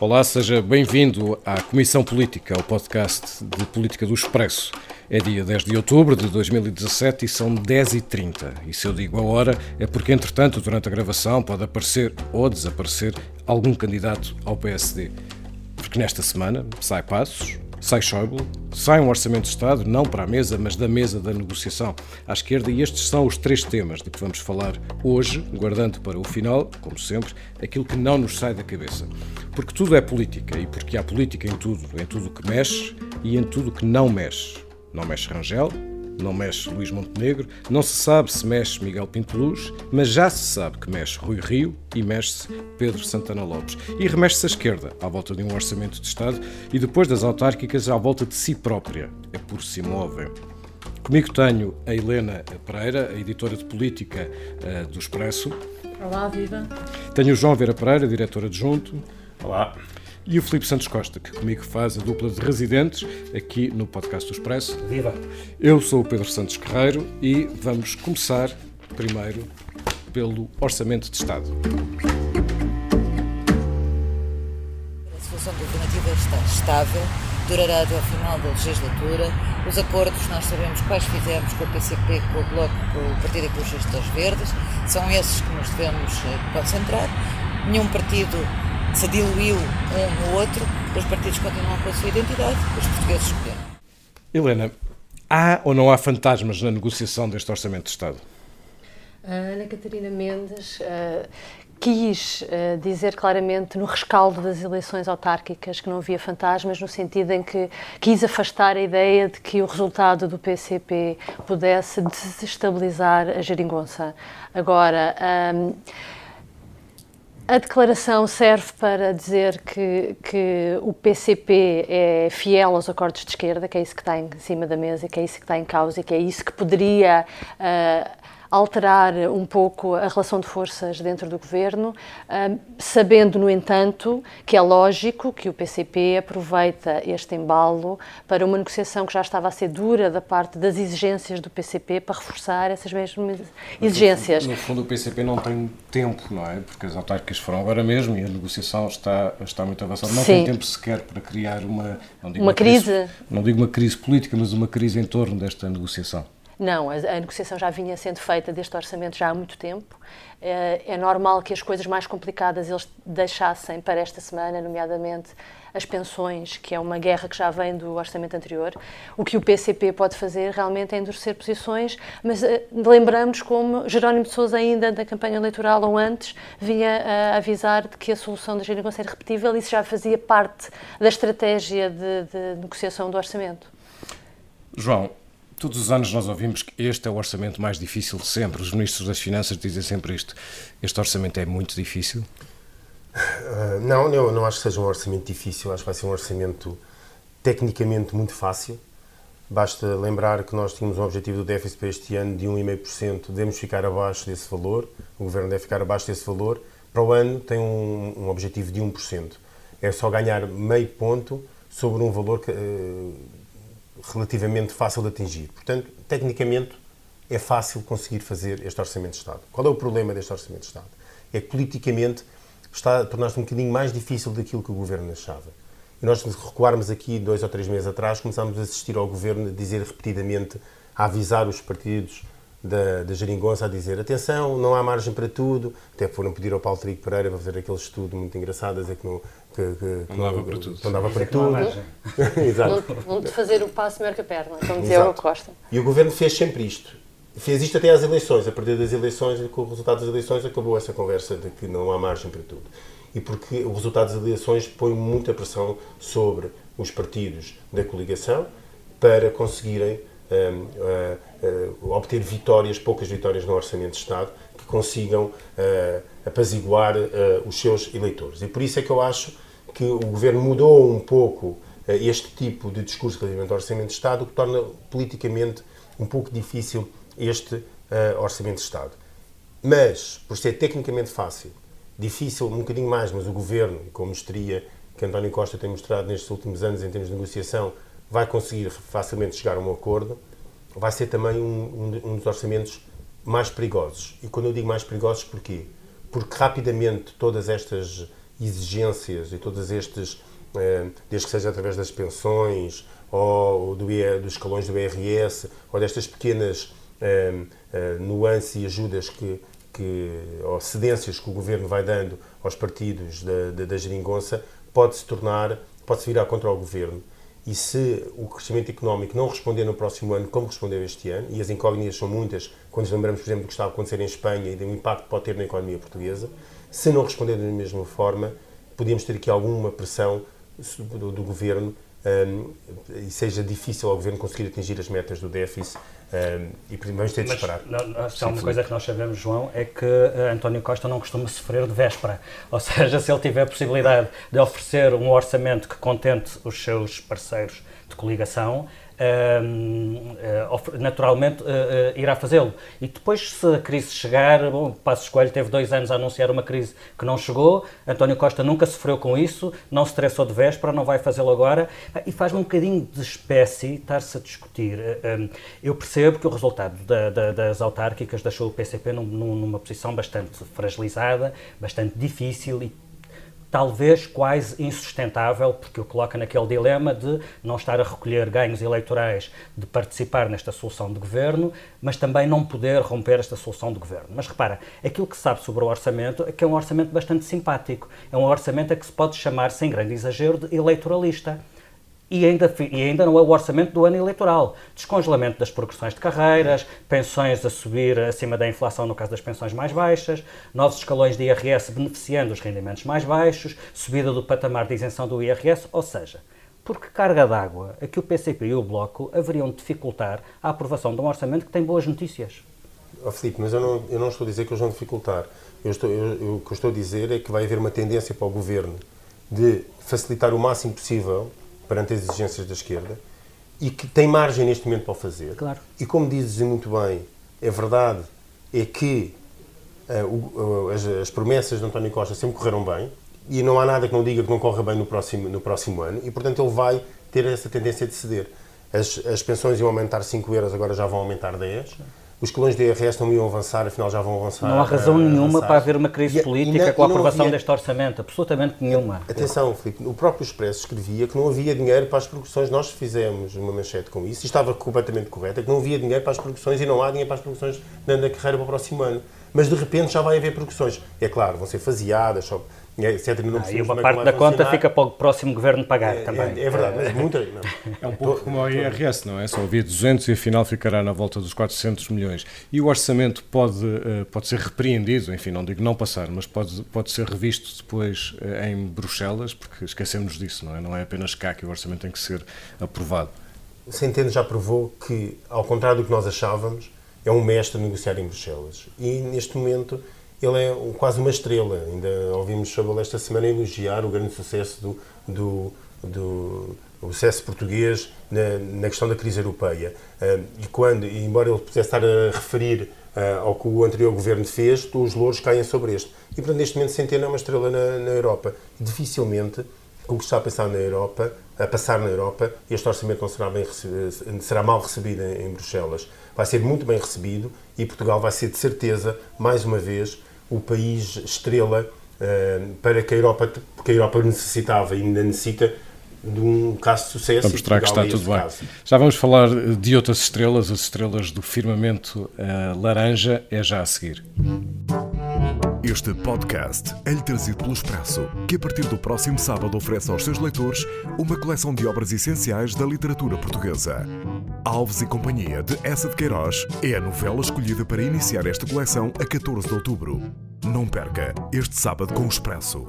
Olá, seja bem-vindo à Comissão Política, ao podcast de Política do Expresso. É dia 10 de outubro de 2017 e são 10h30. E se eu digo a hora, é porque, entretanto, durante a gravação pode aparecer ou desaparecer algum candidato ao PSD. Porque nesta semana sai Passos, sai Schäuble, sai um orçamento de Estado, não para a mesa, mas da mesa da negociação à esquerda, e estes são os três temas de que vamos falar hoje, guardando para o final, como sempre, aquilo que não nos sai da cabeça. Porque tudo é política, e porque há política em tudo, em tudo que mexe e em tudo que não mexe. Não mexe Rangel, não mexe Luís Montenegro, não se sabe se mexe Miguel Pinto Luz, mas já se sabe que mexe Rui Rio e mexe-se Pedro Santana Lopes. E remexe-se à esquerda, à volta de um orçamento de Estado, e depois das autárquicas, à volta de si própria. É por si móvel. Comigo tenho a Helena Pereira, a editora de política uh, do Expresso. Olá, viva. Tenho o João Vera Pereira, diretor adjunto. Olá e o Filipe Santos Costa, que comigo faz a dupla de residentes aqui no podcast do Expresso. Viva! Eu sou o Pedro Santos Guerreiro e vamos começar primeiro pelo Orçamento de Estado. A solução governativa está estável, durará até ao final da legislatura. Os acordos nós sabemos quais fizemos com o PCP, com o Bloco, com o Partido Ecologistas Verdes, são esses que nos devemos eh, concentrar. Nenhum partido se diluiu um no outro, os partidos continuam com a sua identidade, os portugueses escolheram. Helena, há ou não há fantasmas na negociação deste Orçamento de Estado? A Ana Catarina Mendes uh, quis uh, dizer claramente no rescaldo das eleições autárquicas que não havia fantasmas, no sentido em que quis afastar a ideia de que o resultado do PCP pudesse desestabilizar a geringonça. Agora, um, a declaração serve para dizer que, que o PCP é fiel aos acordos de esquerda, que é isso que está em cima da mesa, que é isso que está em causa e que é isso que poderia uh, alterar um pouco a relação de forças dentro do governo, sabendo, no entanto, que é lógico que o PCP aproveita este embalo para uma negociação que já estava a ser dura da parte das exigências do PCP para reforçar essas mesmas exigências. No, no fundo, o PCP não tem tempo, não é? Porque as autárquicas foram agora mesmo e a negociação está, está muito avançada. Não Sim. tem tempo sequer para criar uma. uma, uma crise. crise. Não digo uma crise política, mas uma crise em torno desta negociação. Não, a, a, negociação já vinha sendo feita deste orçamento já há muito tempo. É, é, normal que as coisas mais complicadas eles deixassem para esta semana, nomeadamente as pensões, que é uma guerra que já vem do orçamento anterior. O que o PCP pode fazer realmente é endurecer posições, mas uh, lembramos como Jerónimo de Sousa, ainda na campanha eleitoral ou antes, vinha a avisar de que a solução da geringonça era repetível e isso já fazia parte da estratégia de, de negociação do orçamento. João, Todos os anos nós ouvimos que este é o orçamento mais difícil de sempre. Os ministros das Finanças dizem sempre isto. Este orçamento é muito difícil? Uh, não, eu não acho que seja um orçamento difícil. Acho que vai ser um orçamento tecnicamente muito fácil. Basta lembrar que nós tínhamos um objetivo do déficit para este ano de 1,5%. Devemos ficar abaixo desse valor. O Governo deve ficar abaixo desse valor. Para o ano tem um, um objetivo de 1%. É só ganhar meio ponto sobre um valor que, uh, relativamente fácil de atingir. Portanto, tecnicamente, é fácil conseguir fazer este Orçamento de Estado. Qual é o problema deste Orçamento de Estado? É que, politicamente, está a tornar-se um bocadinho mais difícil daquilo que o Governo achava. E nós, se recuarmos aqui dois ou três meses atrás, começámos a assistir ao Governo dizer repetidamente, a avisar os partidos da, da Jeringonça, a dizer atenção, não há margem para tudo. Até foram pedir ao Paulo Trigo Pereira para fazer aquele estudo muito engraçado, a dizer que não, que, que, não dava para tudo. Não dava para tudo. Exato. Vão fazer o passo melhor que a perna, como dizia o Costa. E o governo fez sempre isto. Fez isto até às eleições. A partir das eleições, com o resultado das eleições, acabou essa conversa de que não há margem para tudo. E porque o resultado das eleições põe muita pressão sobre os partidos da coligação para conseguirem um, uh, uh, obter vitórias, poucas vitórias no Orçamento de Estado, que consigam uh, apaziguar os seus eleitores. E por isso é que eu acho que o governo mudou um pouco eh, este tipo de discurso relativamente ao Orçamento de Estado, o que torna politicamente um pouco difícil este uh, Orçamento de Estado. Mas, por ser tecnicamente fácil, difícil um bocadinho mais, mas o governo, com a mestria que António Costa tem mostrado nestes últimos anos em termos de negociação, vai conseguir facilmente chegar a um acordo, vai ser também um, um, um dos orçamentos mais perigosos. E quando eu digo mais perigosos, porquê? Porque rapidamente todas estas exigências e todas estes, eh, desde que seja através das pensões ou do, dos escalões do IRS ou destas pequenas nuances e ajudas que, que, ou cedências que o governo vai dando aos partidos da, da, da geringonça, pode se tornar, pode se virar contra o governo. E se o crescimento económico não responder no próximo ano como respondeu este ano, e as incógnitas são muitas, quando nos lembramos, por exemplo, do que está a acontecer em Espanha e do impacto que pode ter na economia portuguesa, se não responder da mesma forma, podíamos ter aqui alguma pressão do, do governo um, e seja difícil ao governo conseguir atingir as metas do déficit um, e vamos ter de esperar. Não, se há uma coisa que nós sabemos, João, é que uh, António Costa não costuma sofrer de véspera. Ou seja, se ele tiver a possibilidade de oferecer um orçamento que contente os seus parceiros de coligação, naturalmente uh, irá fazê-lo. E depois, se a crise chegar, bom, Passos Coelho teve dois anos a anunciar uma crise que não chegou, António Costa nunca sofreu com isso, não se estressou de véspera, não vai fazê-lo agora, e faz-me um bocadinho de espécie estar-se a discutir. eu percebo que o resultado da, da, das autárquicas deixou o PCP num, numa posição bastante fragilizada, bastante difícil e talvez quase insustentável, porque o coloca naquele dilema de não estar a recolher ganhos eleitorais de participar nesta solução de governo, mas também não poder romper esta solução de governo. Mas repara, aquilo que se sabe sobre o orçamento é que é um orçamento bastante simpático. É um orçamento a que se pode chamar, sem grande exagero, de eleitoralista e ainda, e ainda não é o orçamento do ano eleitoral. Descongelamento das progressões de carreiras, pensões a subir acima da inflação no caso das pensões mais baixas, novos escalões de IRS beneficiando os rendimentos mais baixos, subida do patamar de isenção do IRS, ou seja, por que carga d'água a que o PCP e o Bloco haveriam de dificultar a aprovação de um orçamento que tem boas notícias? Oh, Filipe, mas eu não, eu não estou a dizer que eles vão dificultar. Eu estou, eu, o que eu estou a dizer é que vai haver uma tendência para o Governo de facilitar o máximo possível perante as exigências da esquerda e que tem margem neste momento para o fazer. Claro. E como dizes muito bem, é verdade é que uh, uh, as, as, promessas de António Costa sempre correram bem e não há nada que não diga que não corra bem no próximo, no próximo ano e, portanto, ele vai ter essa tendência de ceder. As, as pensões iam aumentar 5 euros, agora já vão aumentar 10 os colões de IRS não iam avançar, afinal já vão avançar. Não há razão nenhuma avançar. para haver uma crise e, política e com a aprovação havia... deste orçamento, absolutamente nenhuma. Atenção, Filipe, o próprio Expresso escrevia que não havia dinheiro para as progressões, nós fizemos uma manchete com isso, e estava completamente correta, que não havia dinheiro para as progressões e não há dinheiro para as progressões na carreira para o próximo ano. Mas de repente já vai haver progressões. É claro, vão ser faseadas, só é, etc. Não ah, e uma é parte da conta fica para o próximo governo pagar é, também. É, é verdade, mas muita. Não. É um pouco como o IRS, não é? Só havia 200 e afinal ficará na volta dos 400 milhões. E o orçamento pode, eh, pode ser repreendido, enfim, não digo não passar, mas pode, pode ser revisto depois eh, em Bruxelas, porque esquecemos disso, não é? Não é apenas cá que o orçamento tem que ser aprovado. Centeno já provou que, ao contrário do que nós achávamos, é um mestre a negociar em Bruxelas. E neste momento ele é quase uma estrela. Ainda ouvimos sobre ele esta semana elogiar o grande sucesso do, do, do o sucesso português na, na, questão da crise europeia. Uh, e quando, embora ele pudesse estar a referir uh, ao que o anterior governo fez, os louros caem sobre este. E, portanto, neste momento, Centeno é uma estrela na, na Europa. Dificilmente, o que está a passar na Europa, a passar na Europa, este orçamento não será, bem recebido, será mal recebido em, em Bruxelas. Vai ser muito bem recebido e Portugal vai ser, de certeza, mais uma vez, o país estrela uh, para que a Europa, porque a Europa necessitava e ainda necessita de um caso de sucesso. Vamos mostrar que está tudo bem. Caso. Já vamos falar de outras estrelas, as estrelas do firmamento uh, laranja, é já a seguir. Este podcast é-lhe trazido pelo Expresso, que a partir do próximo sábado oferece aos seus leitores uma coleção de obras essenciais da literatura portuguesa. Alves e Companhia de Essa de Queiroz é a novela escolhida para iniciar esta coleção a 14 de outubro. Não perca este sábado com o Expresso.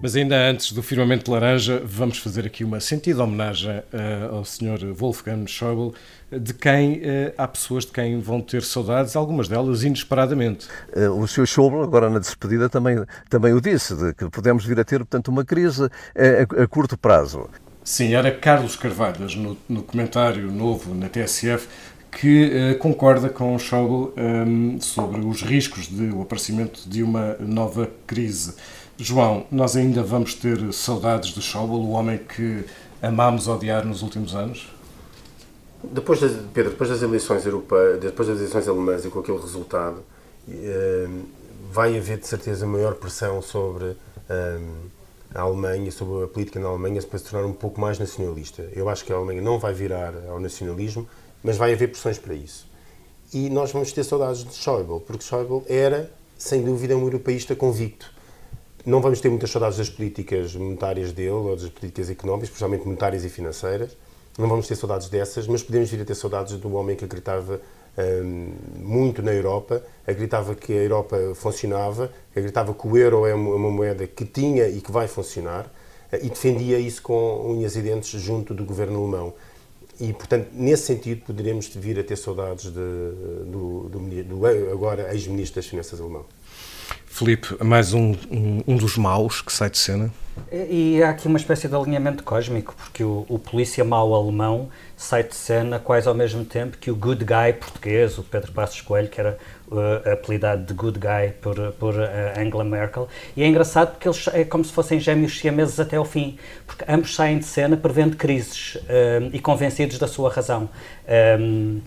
Mas ainda antes do Firmamento Laranja, vamos fazer aqui uma sentida homenagem uh, ao Sr. Wolfgang Schäuble, de quem uh, há pessoas de quem vão ter saudades, algumas delas inesperadamente. Uh, o Sr. Schäuble, agora na despedida, também, também o disse, de que podemos vir a ter, portanto, uma crise a, a curto prazo. Sim, era Carlos Carvalhas, no, no comentário novo na TSF, que uh, concorda com o Schäuble um, sobre os riscos de o aparecimento de uma nova crise. João, nós ainda vamos ter saudades de Schäuble, o homem que amámos odiar nos últimos anos? Depois das, Pedro, depois das eleições europeias, depois das eleições alemãs e com aquele resultado, eh, vai haver de certeza maior pressão sobre um, a Alemanha, sobre a política na Alemanha, para se tornar um pouco mais nacionalista. Eu acho que a Alemanha não vai virar ao nacionalismo, mas vai haver pressões para isso. E nós vamos ter saudades de Schäuble, porque Schäuble era, sem dúvida, um europeísta convicto. Não vamos ter muitas saudades das políticas monetárias dele, ou das políticas económicas, especialmente monetárias e financeiras. Não vamos ter saudades dessas, mas podemos vir a ter saudades do homem que acreditava um, muito na Europa, acreditava que a Europa funcionava, acreditava que o euro é uma moeda que tinha e que vai funcionar, eh, e defendia isso com unhas e dentes junto do governo alemão. E, portanto, nesse sentido, poderemos vir a ter saudades de, do, do, do agora ex-ministro das Finanças alemão. Filipe, mais um, um, um, dos maus que sai de cena? E, há aqui uma espécie de alinhamento cósmico, porque o, o polícia mau alemão sai de cena quase ao mesmo tempo que o good guy português, o Pedro Passos Coelho, que era uh, apelidado de good guy por, por uh, Angela Merkel. E é engraçado porque eles é como se fossem gêmeos siameses até ao fim, porque ambos saem de cena prevendo crises uh, e convencidos da sua razão. Um,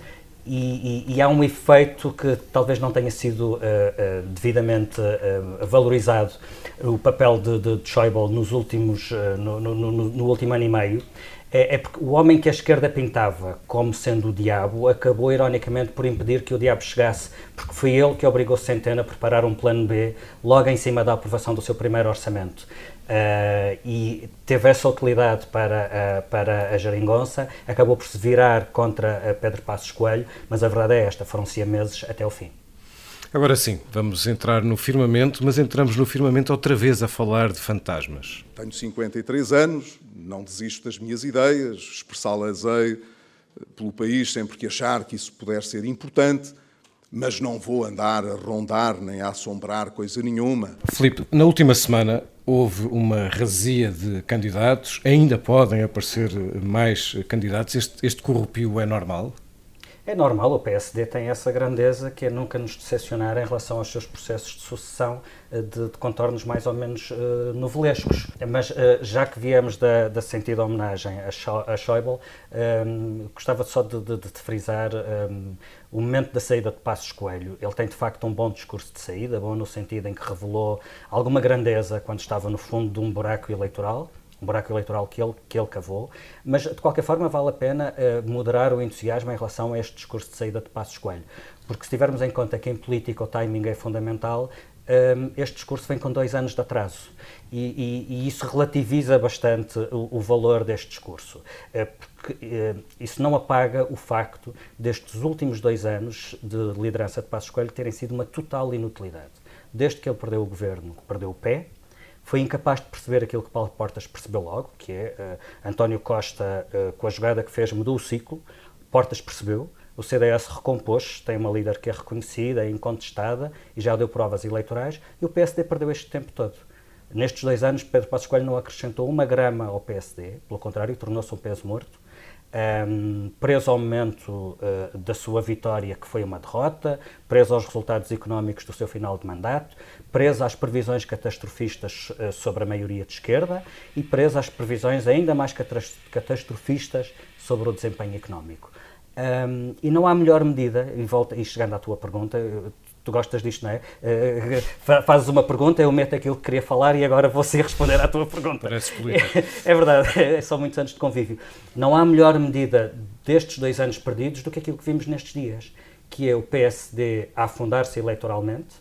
e, e, há um efeito que talvez não tenha sido uh, uh, devidamente uh, valorizado o papel de, de, de Schäuble nos últimos no, no, no, no, último ano e meio. É, é, porque o homem que a esquerda pintava como sendo o diabo acabou ironicamente por impedir que o diabo chegasse porque foi ele que obrigou Centeno a preparar um plano B logo em cima da aprovação do seu primeiro orçamento Uh, e teve essa utilidade para, uh, para a geringonça, acabou por se virar contra Pedro Passos Coelho, mas a verdade é esta, foram meses até o fim. Agora sim, vamos entrar no firmamento, mas entramos no firmamento outra vez a falar de fantasmas. Tenho 53 anos, não desisto das minhas ideias, expressá-las-ei pelo país sempre que achar que isso puder ser importante, mas não vou andar a rondar nem a assombrar coisa nenhuma. Filipe, na última semana houve uma razia de candidatos, ainda podem aparecer mais candidatos. Este, este corrupio é normal? É normal, o PSD tem essa grandeza que é nunca nos decepcionar em relação aos seus processos de sucessão eh, de, de contornos mais ou menos uh, novelescos. Mas uh, já que viemos da, da sentida homenagem a, a Schäuble, um, gostava só de, de, de frisar um, o momento da saída de Passos Coelho. Ele tem de facto um bom discurso de saída, bom no sentido em que revelou alguma grandeza quando estava no fundo de um buraco eleitoral um buraco eleitoral que ele, que ele cavou, mas de qualquer forma vale a pena uh, moderar o entusiasmo em relação a este discurso de saída de Passos Coelho, porque se tivermos em conta que em política o timing é fundamental, um, ehm, este discurso vem com dois anos de atraso. E, e, e isso relativiza bastante o, o valor deste discurso, uh, porque isso não apaga o facto destes últimos dois anos de liderança de Passos Coelho terem sido uma total inutilidade. Desde que ele perdeu o governo, perdeu o pé, foi incapaz de perceber aquilo que Paulo Portas percebeu logo, que é uh, António Costa, uh, com a jogada que fez, mudou o ciclo, Portas percebeu, o CDS recompôs, tem uma líder que é reconhecida, é incontestada e já deu provas eleitorais, e o PSD perdeu este tempo todo. Nestes dois anos, Pedro Passos Coelho não acrescentou uma grama ao PSD, pelo contrário, tornou-se um peso morto um, preso ao momento uh, da sua vitória, que foi uma derrota, preso aos resultados económicos do seu final de mandato, preso às previsões catastrofistas uh, sobre a maioria de esquerda e preso às previsões ainda mais catastrofistas sobre o desempenho económico. Um, e não há melhor medida, e, volta, e chegando à tua pergunta, tu gostas disto, não é? Uh, fazes uma pergunta, eu meto aquilo que queria falar e agora vou sim responder à tua pergunta. Parece político. É, é verdade, é, são muitos anos de convívio. Não há melhor medida destes dois anos perdidos do que aquilo que vimos nestes dias, que é o PSD a afundar-se eleitoralmente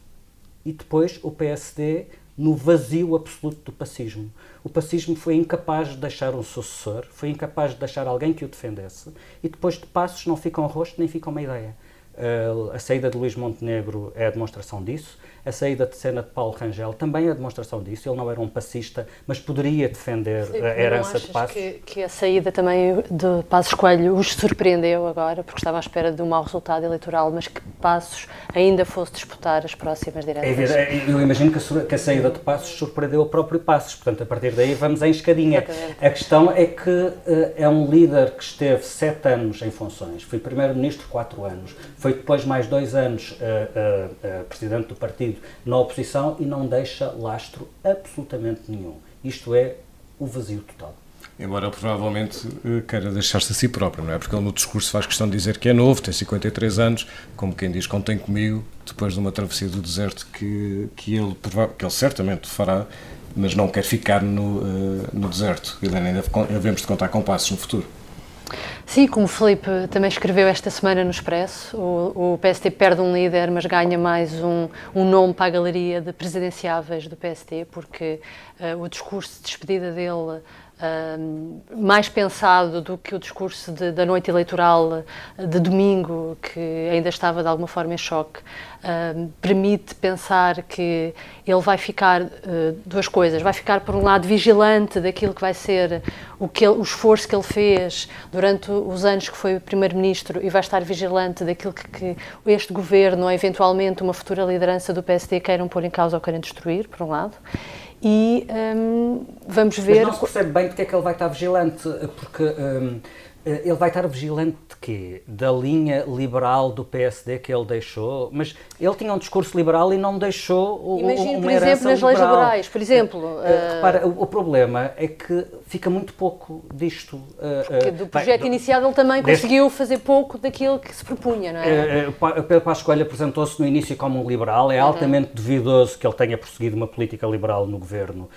e depois o PSD no vazio absoluto do pacismo. O pacismo foi incapaz de deixar um sucessor, foi incapaz de deixar alguém que o defendesse, e depois de passos não fica um rosto nem fica uma ideia. Uh, a saída de Luís Montenegro é a demonstração disso. A saída de cena de Paulo Rangel também é a demonstração disso. Ele não era um passista, mas poderia defender Sim, a herança de Passos. Que, que a saída também de Passos Coelho os surpreendeu agora, porque estava à espera de um mau resultado eleitoral, mas que Passos ainda fosse disputar as próximas diretas? É, eu imagino que a, que a, saída de Passos surpreendeu o próprio Passos. Portanto, a partir daí vamos em escadinha. Exatamente. A questão é que uh, é um líder que esteve sete anos em funções, foi primeiro-ministro quatro anos, foi depois mais dois anos uh, uh, presidente do partido na oposição e não deixa lastro absolutamente nenhum. Isto é o vazio total. Embora ele provavelmente eh, queira deixar-se a si próprio, não é? Porque ele no discurso faz questão de dizer que é novo, tem 53 anos, como quem diz, contem comigo, depois de uma travessia do deserto que, que, ele, que ele certamente fará mas não quer ficar no, no deserto. Helena, ainda devemos de contar com passos no futuro. Sim, como o Felipe também escreveu esta semana no Expresso, o, o PST perde um líder, mas ganha mais um, um nome para a galeria de presidenciáveis do PST, porque uh, o discurso de despedida dele Uh, mais pensado do que o discurso de, da noite eleitoral de domingo, que ainda estava de alguma forma em choque, uh, permite pensar que ele vai ficar uh, duas coisas. Vai ficar, por um lado, vigilante daquilo que vai ser o, que ele, o esforço que ele fez durante os anos que foi Primeiro-Ministro e vai estar vigilante daquilo que, que, este governo ou, eventualmente, uma futura liderança do PSD queiram pôr em causa ou queiram destruir, por um lado e um, vamos ver. Mas não se percebe bem porque é que ele vai estar vigilante, porque um, eh, ele vai estar vigilante de quê? Da linha liberal do PSD que ele deixou? Mas ele tinha um discurso liberal e não deixou o, Imagino, uma por exemplo, nas leis laborais, por exemplo. Uh, repara, o, o, problema é que fica muito pouco disto. Uh, do projeto bem, iniciado ele também deste... conseguiu fazer pouco daquilo que se propunha, não é? Uh, Pedro Passos Coelho apresentou-se no início como um liberal, é uhum. altamente duvidoso que ele tenha prosseguido uma política liberal no governo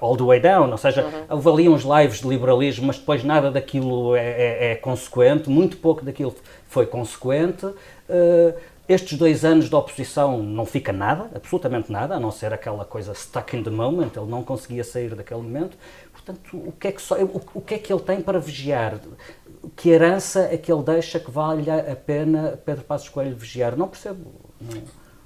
all the way down, ou seja, uhum. houve ali uns lives de liberalismo, mas depois nada daquilo é, é, é, consequente, muito pouco daquilo foi consequente. Uh, estes dois anos de oposição não fica nada, absolutamente nada, a não ser aquela coisa stuck in the moment, ele não conseguia sair daquele momento. Portanto, o que é que, só, o, o que, é que ele tem para vigiar? Que herança é que ele deixa que valha a pena Pedro Passos Coelho vigiar? Não percebo. Não.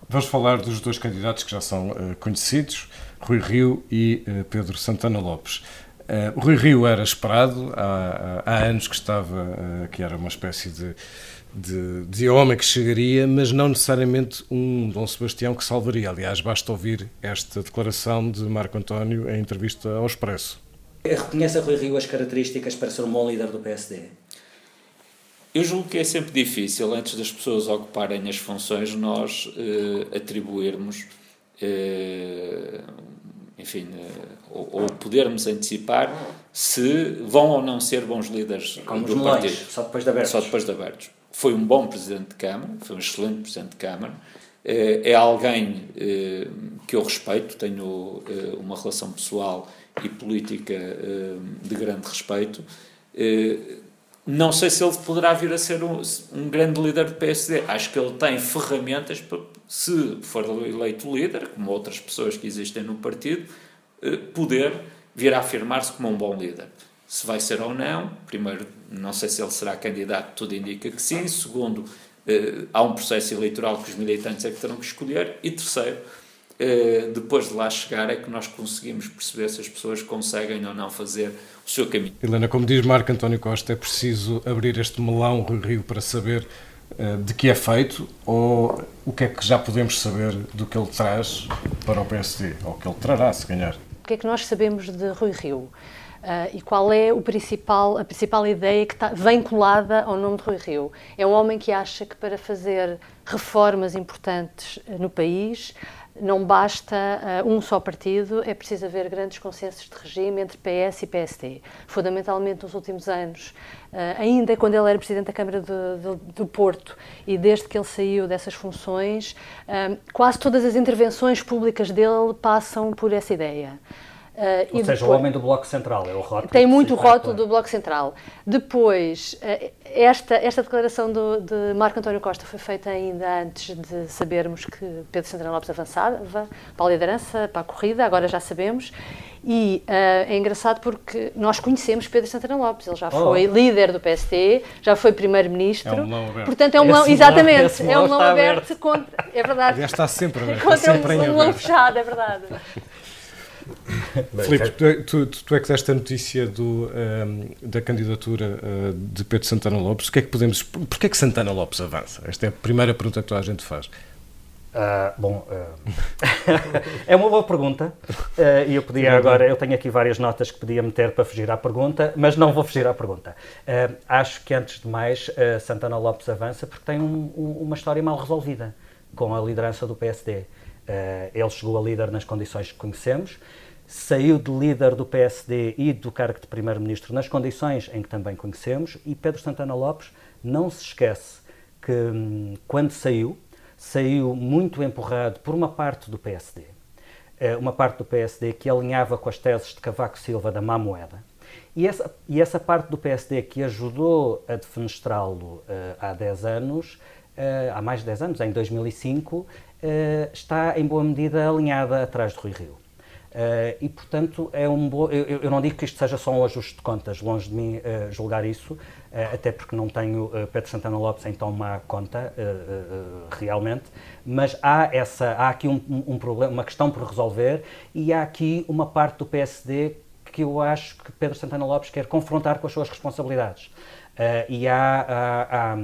Vamos falar dos dois candidatos que já são uh, conhecidos, Rui Rio e uh, Pedro Santana Lopes. Uh, Rui Rio era esperado, há, há anos que estava, que era uma espécie de, de, de, homem que chegaria, mas não necessariamente um Dom Sebastião que salvaria. Aliás, basta ouvir esta declaração de Marco António em entrevista ao Expresso. Reconhece a Rui Rio as características para ser um bom líder do PSD? Eu julgo que é sempre difícil, antes das pessoas ocuparem as funções, nós uh, atribuirmos enfim, eh, ou, ou, podermos antecipar se vão ou não ser bons líderes Como do partido. Só depois de abertos. Só depois de abertos. Foi um bom presidente de Câmara, foi um excelente presidente de Câmara, eh, é alguém eh, que eu respeito, tenho uma relação pessoal e política de grande respeito. Não sei se ele poderá vir a ser um, um grande líder do PSD. Acho que ele tem ferramentas para, se for eleito líder, como outras pessoas que existem no partido, eh, poder vir a afirmar-se como um bom líder. Se vai ser ou não, primeiro, não sei se ele será candidato, tudo indica que sim. Segundo, eh, há um processo eleitoral que os militantes é que terão que escolher. E terceiro, eh, depois de lá chegar, é que nós conseguimos perceber se as pessoas conseguem ou não fazer o seu caminho. Helena, como diz Marco António Costa, é preciso abrir este melão Rio para saber eh, de que é feito ou o que é que já podemos saber do que ele traz para o PSD, ou que ele trará, se ganhar? O que é que nós sabemos de Rui Rio? Uh, e qual é o principal, a principal ideia que está vem colada ao nome de Rui Rio? É um homem que acha que para fazer reformas importantes no país não basta uh, um só partido, é preciso haver grandes consensos de regime entre PS e PSD. Fundamentalmente nos últimos anos, uh, ainda quando ele era Presidente da Câmara do, do, do Porto e desde que ele saiu dessas funções, uh, quase todas as intervenções públicas dele passam por essa ideia. Uh, Ou seja, depois, o homem do Bloco Central, é o rótulo. Tem muito o rótulo do Bloco Central. Depois, uh, esta, esta declaração do, de Marco António Costa foi feita ainda antes de sabermos que Pedro Santana Lopes avançava para a liderança, para a corrida, agora já sabemos. E uh, é engraçado porque nós conhecemos Pedro Santana Lopes, ele já oh. foi líder do PST, já foi primeiro-ministro. É um melão aberto. Portanto, é um melão, exatamente, é um melão aberto, aberto, contra, é verdade. Já está sempre aberto. Contra sempre um melão fechado, é verdade. Filipe, tu, tu, tu, é que deste a notícia do, um, ehm, da candidatura uh, de Pedro Santana Lopes. O que é que podemos. Porquê é que Santana Lopes avança? Esta é a primeira pergunta que toda a gente faz. Uh, bom, uh, é uma boa pergunta uh, e eu podia agora, eu tenho aqui várias notas que podia meter para fugir à pergunta, mas não vou fugir à pergunta. acho que antes de mais Santana Lopes avança porque tem um, um, uma história mal resolvida com a liderança do PSD. Ele chegou a líder nas condições que conhecemos, saiu de líder do PSD e do cargo de primeiro-ministro nas condições em que também conhecemos, e Pedro Santana Lopes não se esquece que hum, quando saiu, saiu muito empurrado por uma parte do PSD. uma parte do PSD que alinhava com as teses de Cavaco Silva da má moeda. E essa, e essa parte do PSD que ajudou a defenestrá-lo há 10 anos, há mais de 10 anos, em 2005, está em boa medida alinhada atrás de Rui Rio. Uh, e, portanto, é um bo... eu, eu, não digo que isto seja só um ajuste de contas, longe de mim uh, julgar isso, uh, até porque não tenho Pedro Santana Lopes em tão má conta, realmente, mas há, essa, há aqui um, um, problema, uma questão por resolver e há aqui uma parte do PSD que eu acho que Pedro Santana Lopes quer confrontar com as suas responsabilidades. e há, há, há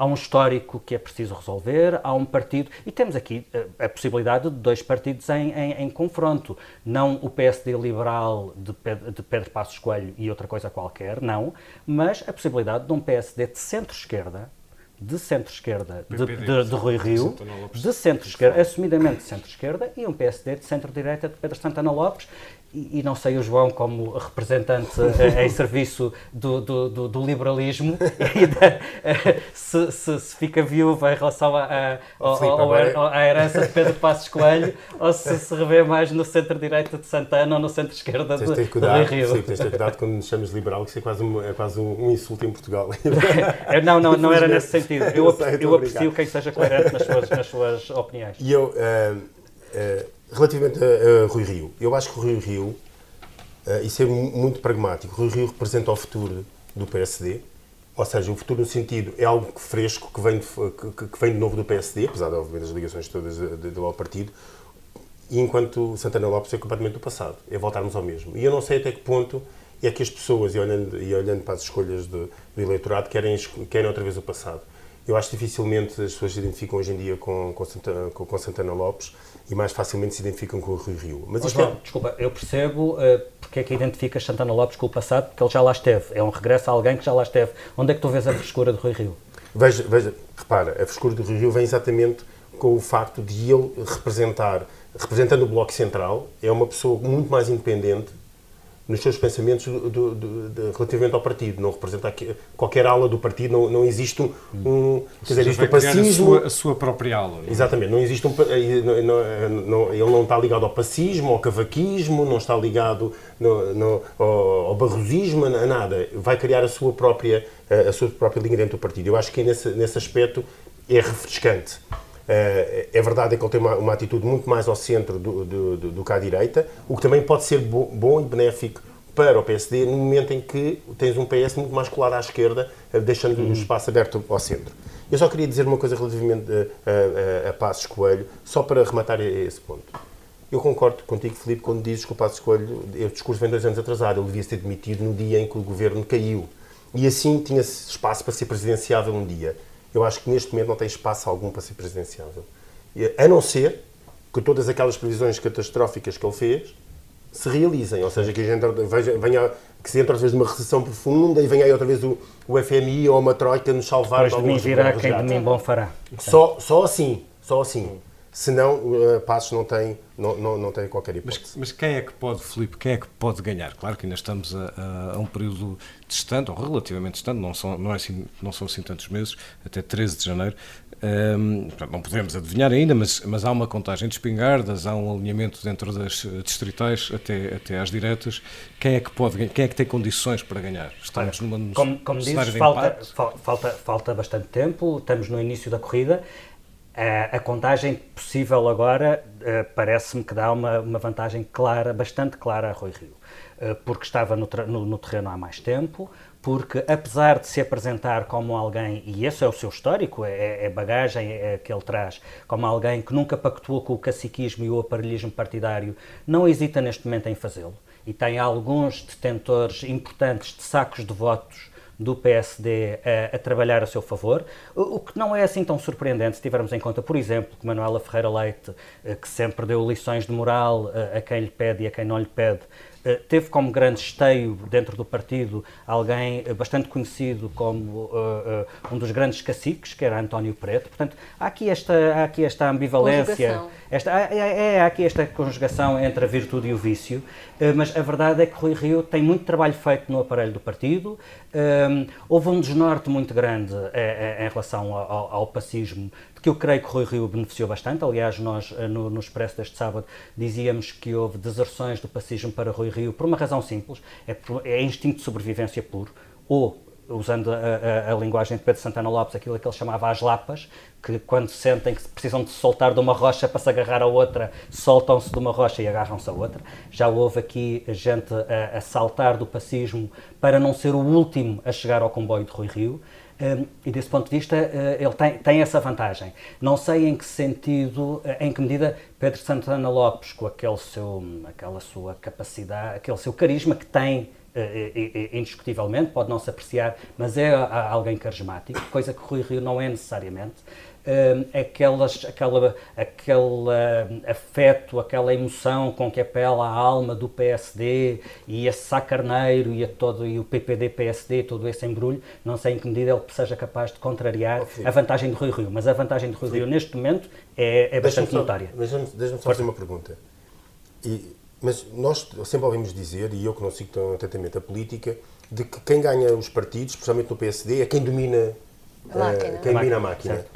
há um histórico que é preciso resolver, há um partido, e temos aqui a, eh, a possibilidade de dois partidos em, em, em, confronto. Não o PSD liberal de Pedro, de Pedro Passos Coelho e outra coisa qualquer, não, mas a possibilidade de um PSD de centro-esquerda, de centro-esquerda, de, de, de, Rui Rio, de centro-esquerda, assumidamente de centro-esquerda, e um PSD de centro-direita de Pedro Santana Lopes, e, não sei o João como representante eh, em serviço do, do, do, do liberalismo eh, se, se, se, fica viúva em relação à herança de Pedro Passos Coelho ou se se revê mais no centro-direita de Santana ou no centro-esquerda de, de cuidado, Rio. Filipe, tens de ter cuidado quando nos chamas liberal, que isso é quase um, é quase um insulto em Portugal. não, não, não era nesse sentido. Eu, eu, sei, eu aprecio quem seja coerente nas suas, nas suas opiniões. E eu... Uh, uh, Relativamente a, a, Rui Rio, eu acho que Rui Rio, uh, isso é muito pragmático, Rui Rio representa o futuro do PSD, ou seja, o futuro no sentido é algo fresco que vem de, que, que vem de novo do PSD, apesar de, obviamente, das ligações todas do ao partido, e enquanto Santana Lopes é completamente do passado, é voltarmos ao mesmo. E eu não sei até que ponto é que as pessoas, e olhando, e olhando para as escolhas do, do eleitorado, querem, querem outra vez o passado. Eu acho que dificilmente as pessoas se identificam hoje em dia com, com, Santana, com, com Santana Lopes e mais facilmente se identificam com o Rui Rio. Mas oh, João, é... desculpa, eu percebo uh, porque é que identificas Santana Lopes com o passado, porque ele já lá esteve. É um regresso a alguém que já lá esteve. Onde é que tu vês a frescura de Rui Rio? Veja, veja, repara, a frescura do Rui Rio vem exatamente com o facto de ele representar, representando o Bloco Central, é uma pessoa muito mais independente nos seus pensamentos do, do, do, relativamente ao partido. Não representa qualquer ala do partido, não, não existe um. um quer dizer, existe um pacismo. A sua, a sua, própria ala. Não é? Exatamente, não existe um. Não, não, ele não está ligado ao pacismo, ao cavaquismo, não está ligado no, no, ao, ao barrosismo, a nada. Vai criar a sua própria, a sua própria linha dentro do partido. Eu acho que nesse, nesse aspecto é refrescante. Uh, é verdade que ele tem uma, uma, atitude muito mais ao centro do, do, do, do que à direita, o que também pode ser bo, bom e benéfico para o PSD no momento em que tens um PS muito mais colado à esquerda, uh, deixando uhum. um espaço aberto ao centro. Eu só queria dizer uma coisa relativamente a, a, a Passos Coelho, só para rematar esse ponto. Eu concordo contigo, Filipe, quando dizes que o Passos Coelho, o discurso vem dois anos atrasado, ele devia ser demitido no dia em que o governo caiu. E assim tinha espaço para ser presidenciável um dia eu acho que neste momento não tem espaço algum para ser presidenciável. A não ser que todas aquelas previsões catastróficas que ele fez se realizem, ou seja, que a gente veja, venha, que se entre outra vez numa recessão profunda e venha aí outra vez o, o FMI ou uma troika nos salvar. Depois de mim virá quem de mim bom fará. Só, só assim, só assim. Senão, uh, Passos não tem, não, não, não tem qualquer hipótese. Mas, mas, quem é que pode, Filipe, quem é que pode ganhar? Claro que ainda estamos a, a, a um período distante, ou relativamente distante, não são, não, é assim, não são assim tantos meses, até 13 de janeiro. Um, não podemos adivinhar ainda, mas, mas há uma contagem de espingardas, há um alinhamento dentro das distritais até, até às diretas. Quem é que pode quem é que tem condições para ganhar? Estamos numa como, como dizes, falta, falta, falta bastante tempo, estamos no início da corrida a, a contagem possível agora uh, parece-me que dá uma, uma, vantagem clara, bastante clara a Rui Rio, uh, porque estava no, no, no, terreno há mais tempo, porque apesar de se apresentar como alguém, e esse é o seu histórico, é, é bagagem é, que ele traz, como alguém que nunca pactuou com o caciquismo e o aparelhismo partidário, não hesita neste momento em fazê-lo, e tem alguns detentores importantes de sacos de votos do PSD a, a, trabalhar a seu favor, o, que não é assim tão surpreendente se tivermos em conta, por exemplo, que Manuela Ferreira Leite, eh, que sempre deu lições de moral a, a quem lhe pede e a quem não lhe pede, eh, teve como grande esteio dentro do partido alguém eh, bastante conhecido como uh, uh, um dos grandes caciques, que era António Preto. Portanto, há aqui esta, há aqui esta ambivalência, esta, há, é, há aqui esta conjugação entre a virtude e o vício, uh, mas a verdade é que Rui Rio tem muito trabalho feito no aparelho do partido, houve um desnorte muito grande em relação ao, ao pacismo que eu creio que Rui Rio beneficiou bastante. Aliás, nós eh, no, no Expresso deste sábado dizíamos que houve deserções do pacismo para Rui Rio por uma razão simples, é, é instinto de sobrevivência puro, ou usando a, a, a, linguagem de Pedro Santana Lopes, aquilo que ele chamava as lapas, que quando sentem que precisam de soltar de uma rocha para se agarrar a outra, soltam-se de uma rocha e agarram-se a outra. Já houve aqui gente a, a, saltar do pacismo para não ser o último a chegar ao comboio de Rui Rio. E desse ponto de vista, uh, ele tem, tem, essa vantagem. Não sei em que sentido, uh, em que medida Pedro Santana Lopes, com aquele seu, aquela sua capacidade, aquele seu carisma que tem uh, indiscutivelmente, pode não se apreciar, mas é alguém carismático, coisa que Rui Rio não é necessariamente. Uh, aquelas, aquela, aquele uh, afeto, aquela emoção com que apela a alma do PSD e a Sá Carneiro e, a todo, e o PPD-PSD, todo esse embrulho, não sei em que medida ele seja capaz de contrariar oh, a vantagem de Rui Rio. Mas a vantagem de Rui Rio neste momento é, é bastante notória. Deixa-me deixa só fazer uma pergunta. E mas nós sempre ouvimos dizer, e eu que não sigo tão atentamente a política, de que quem ganha os partidos, especialmente no PSD, é quem domina a máquina. Uh, quem domina a máquina.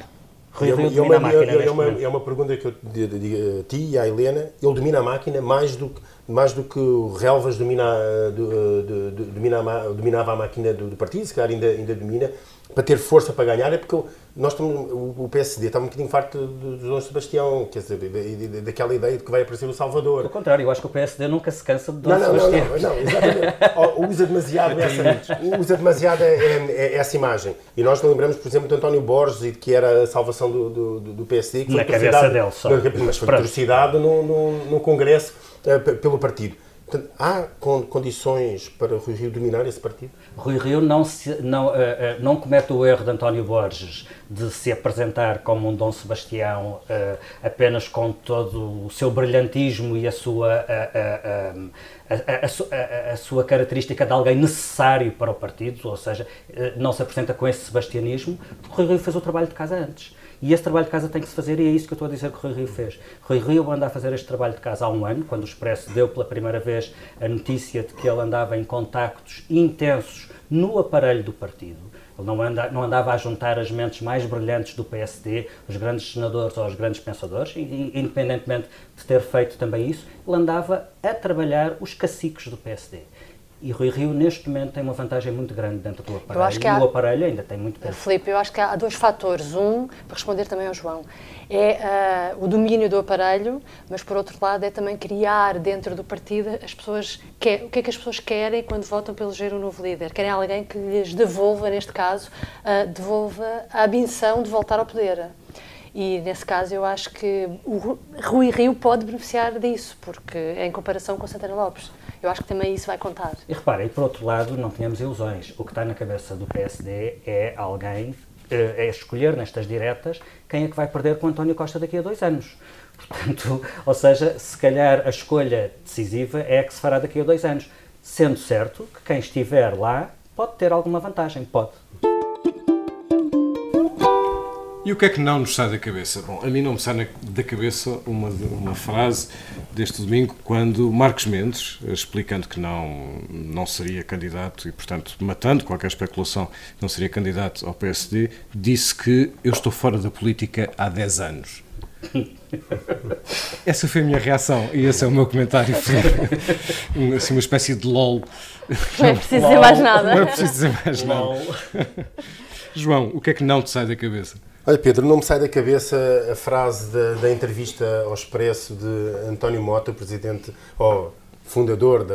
E é, e é, uma, é, uma, é uma pergunta que eu digo a ti e à Helena. Ele domina a máquina mais do que, mais do que o Relvas domina, do, do, do, domina, dominava a máquina do, do partido, se calhar ainda, ainda domina para ter força para ganhar é porque nós estamos, o PSD está um bocadinho farto do Dom Sebastião, quer dizer, daquela ideia de que vai aparecer o Salvador. Pelo contrário, eu acho que o PSD nunca se cansa de Dom não, não, Sebastião. Não, não, não, exatamente. usa demasiado, essa, usa demasiado é, é, essa imagem. E nós lembramos, por exemplo, de António Borges e de que era a salvação do, do, PSD. Que Na cabeça dele só. Mas foi atrocidade no, Congresso uh, pelo partido. Portanto, há condições para Rui Rio dominar esse partido? Rui Rio não, se, não, uh, uh, não comete o erro de António Borges de se apresentar como um Dom Sebastião uh, apenas com todo o seu brilhantismo e a sua, a, a, a, sua característica de alguém necessário para o partido, ou seja, não se apresenta com esse sebastianismo, porque Rui Rio fez o trabalho de casa antes. E esse trabalho de casa tem que se fazer e é isso que eu estou a dizer que o Rui Rio fez. Rui Rio anda a fazer este trabalho de casa há um ano, quando o Expresso deu pela primeira vez a notícia de que ele andava em contactos intensos no aparelho do partido. Ele não, anda, não andava a juntar as mentes mais brilhantes do PSD, os grandes senadores ou os grandes pensadores, independentemente de ter feito também isso, ele andava a trabalhar os caciques do PSD. E Rui Rio, neste momento, tem uma vantagem muito grande dentro do aparelho. Eu acho que há, e o aparelho ainda tem muito peso. Filipe, eu acho que há dois fatores. Um, para responder também ao João, é uh, o domínio do aparelho, mas por outro lado é também criar dentro do partido as pessoas. Que, o que é que as pessoas querem quando votam pelo eleger um novo líder? Querem alguém que lhes devolva, neste caso, uh, devolva a ambição de voltar ao poder. E nesse caso eu acho que o Rui Rio pode beneficiar disso, porque em comparação com Santana Lopes. Eu acho que também isso vai contar. E reparem, por outro lado, não tínhamos ilusões. O que está na cabeça do PSD é alguém, eh, é escolher nestas diretas quem é que vai perder com António Costa daqui a dois anos. Portanto, ou seja, se calhar a escolha decisiva é a que se fará daqui a dois anos. Sendo certo que quem estiver lá pode ter alguma vantagem, pode. E o que é que não nos sai da cabeça? Bom, a mim não me sai da cabeça uma, uma frase deste domingo, quando Marcos Mendes, explicando que não, não seria candidato e, portanto, matando qualquer especulação, não seria candidato ao PSD, disse que eu estou fora da política há 10 anos. Essa foi a minha reação e esse é o meu comentário. assim, uma espécie de LOL. Não é preciso dizer mais nada. Não é preciso dizer mais nada. João, o que é que não te sai da cabeça? Olha, Pedro, não me sai da cabeça a frase da, da entrevista ao Expresso de António Mota, presidente, ou fundador da,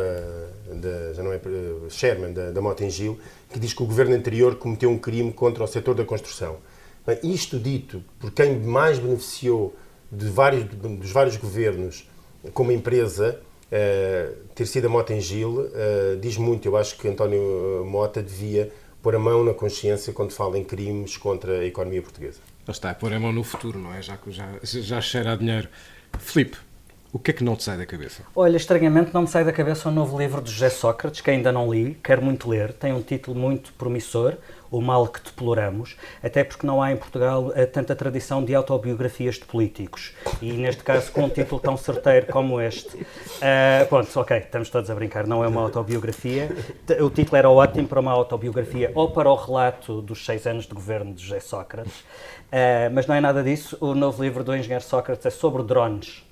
da já não é, chairman da, da Mota em Gil, que diz que o governo anterior cometeu um crime contra o setor da construção. Bem, isto dito por quem mais beneficiou de vários, dos vários governos como empresa, uh, ter sido a Mota em Gil, uh, diz muito. Eu acho que António Mota devia pôr a mão na consciência quando fala em crimes contra a economia portuguesa. Lá está, pôr a mão no futuro, não é? Já já, já cheira a dinheiro. Filipe, O que é que não te sai da cabeça? Olha, estranhamente não me sai da cabeça o novo livro de José Sócrates, que ainda não li, quero muito ler. Tem um título muito promissor, O Mal que Deploramos, até porque não há em Portugal eh, tanta tradição de autobiografias de políticos. E neste caso, com um título tão certeiro como este. Uh, pronto, ok, estamos todos a brincar, não é uma autobiografia. O título era ótimo para uma autobiografia ou para o relato dos seis anos de governo de José Sócrates. Uh, mas não é nada disso. O novo livro do engenheiro Sócrates é sobre drones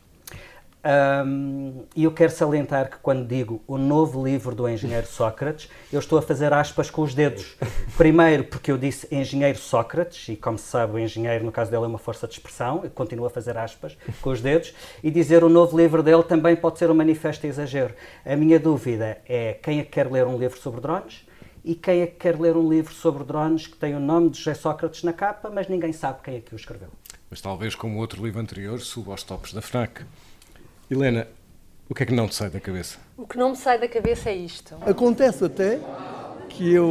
um, e eu quero salientar que quando digo o novo livro do engenheiro Sócrates, eu estou a fazer aspas com os dedos. Primeiro porque eu disse engenheiro Sócrates, e como se sabe, o engenheiro, no caso dele, é uma força de expressão, e continuo a fazer aspas com os dedos, e dizer o novo livro dele também pode ser um manifesto exagero. A minha dúvida é quem é que quer ler um livro sobre drones? E quem é que quer ler um livro sobre drones que tem o nome de José Sócrates na capa, mas ninguém sabe quem é que o escreveu? Mas talvez como outro livro anterior, suba aos tops da FNAC. Helena, o que é que não te sai da cabeça? O que não me sai da cabeça é isto. Acontece até que eu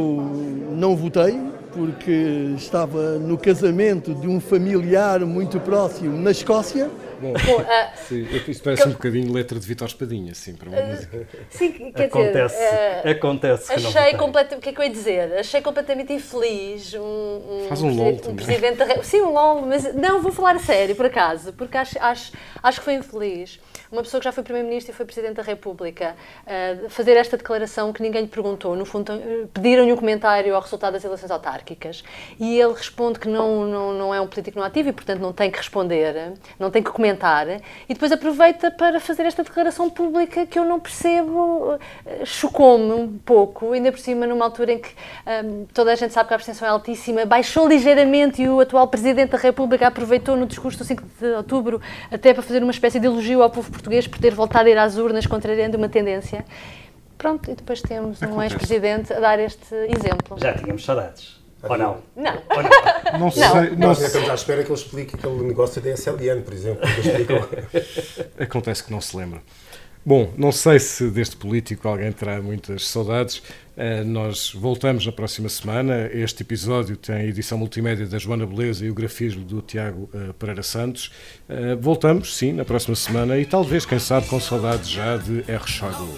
não votei porque estava no casamento de um familiar muito próximo na Escócia. Bom, Bom uh, sim, isto parece que... um bocadinho letra de Vitor Espadinha, assim, para uma uh, música. Sim, quer acontece, dizer, uh, acontece. Achei completamente, o que é que eu ia dizer? Achei completamente infeliz um, um, Faz um, LOL um presidente da Sim, um LOL, mas não, vou falar a sério, por acaso, porque acho, acho, acho que foi infeliz uma pessoa que já foi Primeiro-Ministro e foi Presidente da República, uh, fazer esta declaração que ninguém lhe perguntou, no fundo, pediram-lhe um comentário ao resultado das eleições autárquicas e ele responde que não, não, não é um político não ativo e, portanto, não tem que responder, não tem que comentar, e depois aproveita para fazer esta declaração pública que eu não percebo, uh, chocou-me um pouco, ainda por cima numa altura em que um, toda a gente sabe que a abstenção é altíssima, baixou ligeiramente e o atual Presidente da República aproveitou no discurso do 5 de outubro até para fazer uma espécie de elogio ao povo português por ter voltado a ir às urnas contrariando uma tendência. Pronto, e depois temos um ex-presidente a dar este exemplo. Já tínhamos saudades. Ou não? Não. Ou não? não sei. Não. Nós estamos à espera que ele explique aquele negócio da SLN, por exemplo. Acontece que não se lembra. Bom, não sei se deste político alguém terá muitas saudades. Uh, nós voltamos na próxima semana. Este episódio tem a edição multimédia da Joana Beleza e o grafismo do Tiago uh, Pereira Santos. Uh, voltamos, sim, na próxima semana e talvez, quem sabe, com saudades já de R. Schagel.